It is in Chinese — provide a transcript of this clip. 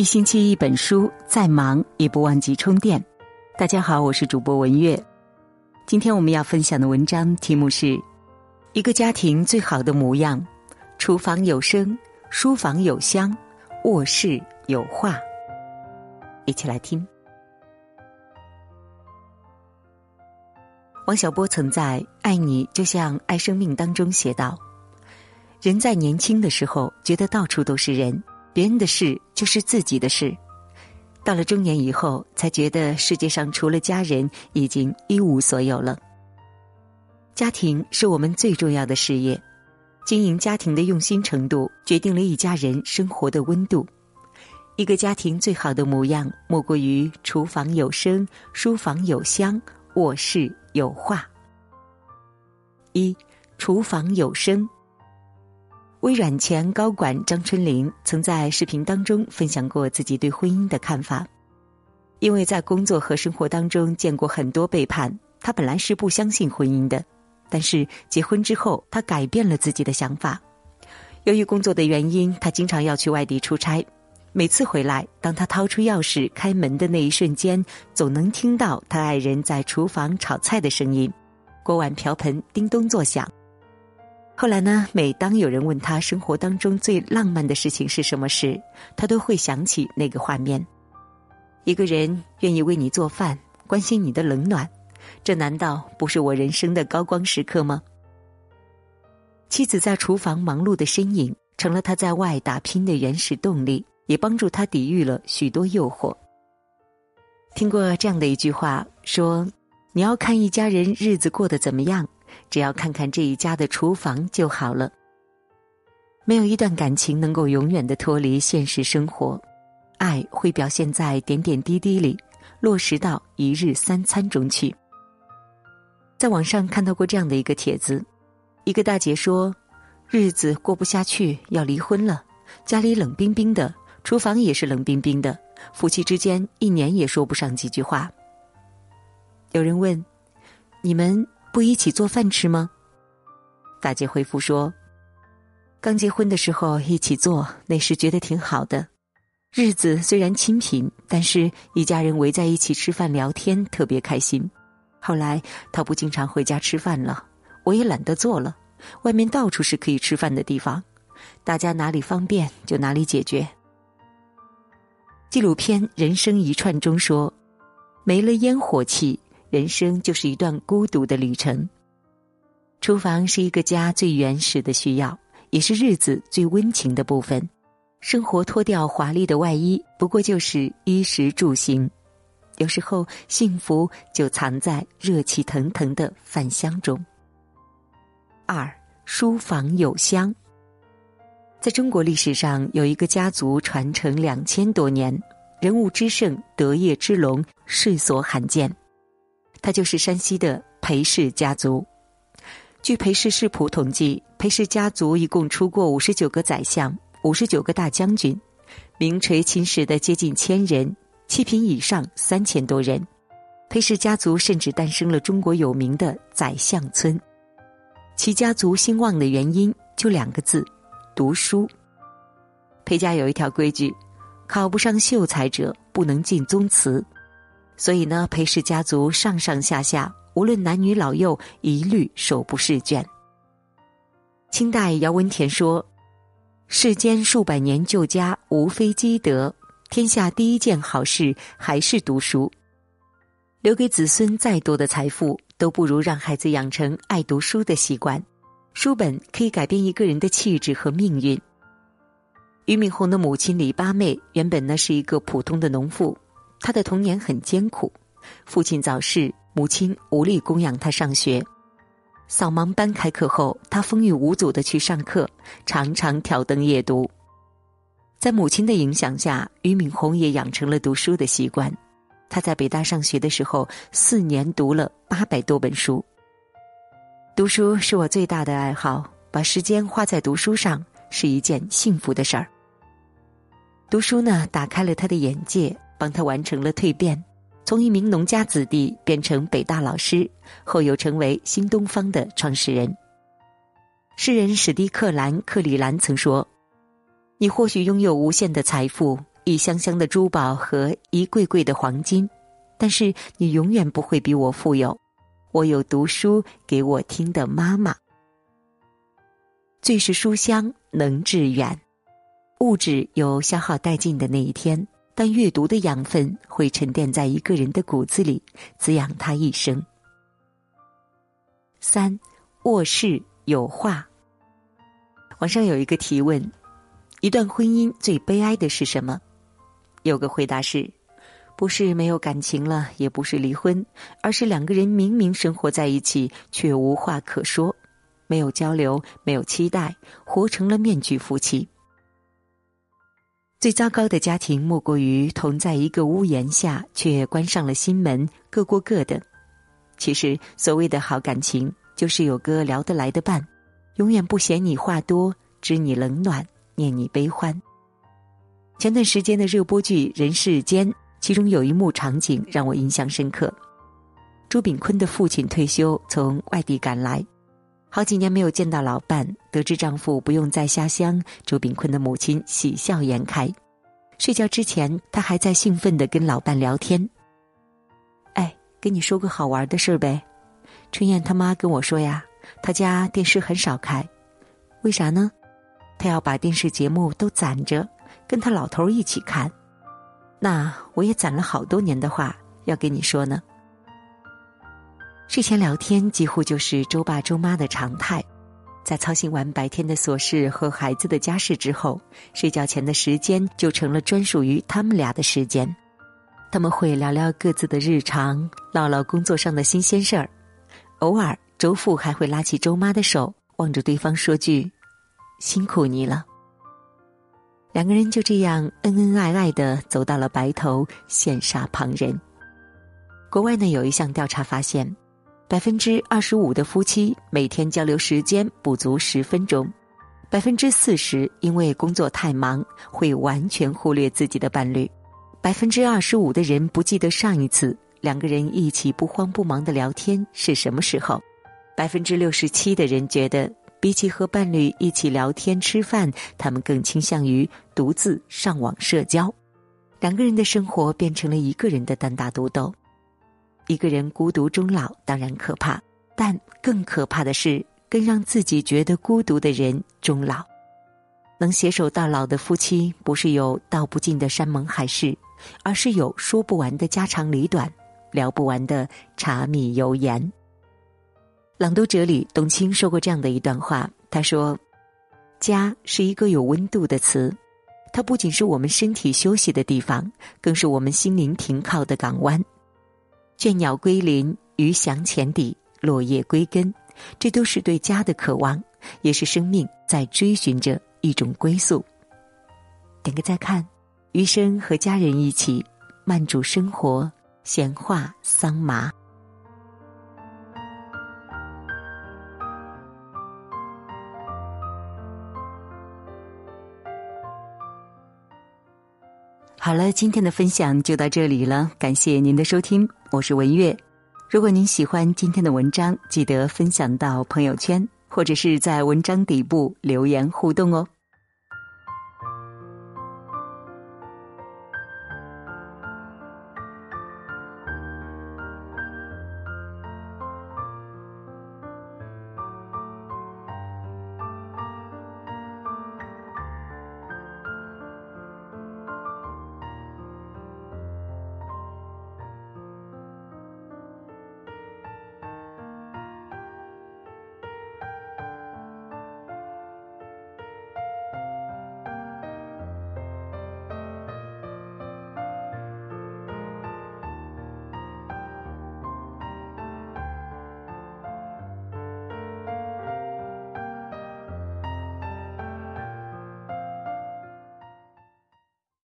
一星期一本书，再忙也不忘记充电。大家好，我是主播文月。今天我们要分享的文章题目是《一个家庭最好的模样》，厨房有声，书房有香，卧室有画。一起来听。王小波曾在《爱你就像爱生命》当中写道：“人在年轻的时候，觉得到处都是人。”别人的事就是自己的事，到了中年以后，才觉得世界上除了家人，已经一无所有了。家庭是我们最重要的事业，经营家庭的用心程度，决定了一家人生活的温度。一个家庭最好的模样，莫过于厨房有声，书房有香，卧室有画。一，厨房有声。微软前高管张春玲曾在视频当中分享过自己对婚姻的看法。因为在工作和生活当中见过很多背叛，他本来是不相信婚姻的。但是结婚之后，他改变了自己的想法。由于工作的原因，他经常要去外地出差。每次回来，当他掏出钥匙开门的那一瞬间，总能听到他爱人在厨房炒菜的声音，锅碗瓢盆叮咚作响。后来呢？每当有人问他生活当中最浪漫的事情是什么时，他都会想起那个画面：一个人愿意为你做饭，关心你的冷暖，这难道不是我人生的高光时刻吗？妻子在厨房忙碌的身影，成了他在外打拼的原始动力，也帮助他抵御了许多诱惑。听过这样的一句话说：“你要看一家人日子过得怎么样。”只要看看这一家的厨房就好了。没有一段感情能够永远的脱离现实生活，爱会表现在点点滴滴里，落实到一日三餐中去。在网上看到过这样的一个帖子，一个大姐说：“日子过不下去，要离婚了，家里冷冰冰的，厨房也是冷冰冰的，夫妻之间一年也说不上几句话。”有人问：“你们？”不一起做饭吃吗？大姐回复说：“刚结婚的时候一起做，那时觉得挺好的。日子虽然清贫，但是一家人围在一起吃饭聊天，特别开心。后来他不经常回家吃饭了，我也懒得做了。外面到处是可以吃饭的地方，大家哪里方便就哪里解决。”纪录片《人生一串》中说：“没了烟火气。”人生就是一段孤独的旅程。厨房是一个家最原始的需要，也是日子最温情的部分。生活脱掉华丽的外衣，不过就是衣食住行。有时候，幸福就藏在热气腾腾的饭香中。二，书房有香。在中国历史上，有一个家族传承两千多年，人物之盛，德业之隆，世所罕见。他就是山西的裴氏家族。据裴氏世谱统计，裴氏家族一共出过五十九个宰相、五十九个大将军，名垂青史的接近千人，七品以上三千多人。裴氏家族甚至诞生了中国有名的宰相村。其家族兴旺的原因就两个字：读书。裴家有一条规矩：考不上秀才者不能进宗祠。所以呢，裴氏家族上上下下，无论男女老幼，一律手不释卷。清代姚文田说：“世间数百年旧家，无非积德。天下第一件好事，还是读书。留给子孙再多的财富，都不如让孩子养成爱读书的习惯。书本可以改变一个人的气质和命运。”俞敏洪的母亲李八妹原本呢是一个普通的农妇。他的童年很艰苦，父亲早逝，母亲无力供养他上学。扫盲班开课后，他风雨无阻的去上课，常常挑灯夜读。在母亲的影响下，俞敏洪也养成了读书的习惯。他在北大上学的时候，四年读了八百多本书。读书是我最大的爱好，把时间花在读书上是一件幸福的事儿。读书呢，打开了他的眼界。帮他完成了蜕变，从一名农家子弟变成北大老师，后又成为新东方的创始人。诗人史蒂克兰·克里兰曾说：“你或许拥有无限的财富，一箱箱的珠宝和一柜柜的黄金，但是你永远不会比我富有。我有读书给我听的妈妈。最是书香能致远，物质有消耗殆尽的那一天，但阅读的养分会沉淀在一个人的骨子里，滋养他一生。三，卧室有画。网上有一个提问：一段婚姻最悲哀的是什么？有个回答是：不是没有感情了，也不是离婚，而是两个人明明生活在一起，却无话可说。没有交流，没有期待，活成了面具夫妻。最糟糕的家庭莫过于同在一个屋檐下，却关上了心门，各过各的。其实，所谓的好感情，就是有个聊得来的伴，永远不嫌你话多，知你冷暖，念你悲欢。前段时间的热播剧《人世间》，其中有一幕场景让我印象深刻：朱炳坤的父亲退休，从外地赶来。好几年没有见到老伴，得知丈夫不用再下乡，周炳坤的母亲喜笑颜开。睡觉之前，她还在兴奋的跟老伴聊天。哎，跟你说个好玩的事儿呗。春燕他妈跟我说呀，他家电视很少开，为啥呢？他要把电视节目都攒着，跟他老头一起看。那我也攒了好多年的话要跟你说呢。睡前聊天几乎就是周爸周妈的常态，在操心完白天的琐事和孩子的家事之后，睡觉前的时间就成了专属于他们俩的时间。他们会聊聊各自的日常，唠唠工作上的新鲜事儿。偶尔，周父还会拉起周妈的手，望着对方说句：“辛苦你了。”两个人就这样恩恩爱爱的走到了白头，羡煞旁人。国外呢有一项调查发现。百分之二十五的夫妻每天交流时间不足十分钟，百分之四十因为工作太忙会完全忽略自己的伴侣，百分之二十五的人不记得上一次两个人一起不慌不忙的聊天是什么时候，百分之六十七的人觉得比起和伴侣一起聊天吃饭，他们更倾向于独自上网社交，两个人的生活变成了一个人的单打独斗。一个人孤独终老当然可怕，但更可怕的是跟让自己觉得孤独的人终老。能携手到老的夫妻，不是有道不尽的山盟海誓，而是有说不完的家长里短，聊不完的柴米油盐。《朗读者》里，董卿说过这样的一段话：“他说，家是一个有温度的词，它不仅是我们身体休息的地方，更是我们心灵停靠的港湾。”倦鸟归林，鱼翔浅底，落叶归根，这都是对家的渴望，也是生命在追寻着一种归宿。点个再看，余生和家人一起慢煮生活，闲话桑麻。好了，今天的分享就到这里了，感谢您的收听，我是文月。如果您喜欢今天的文章，记得分享到朋友圈，或者是在文章底部留言互动哦。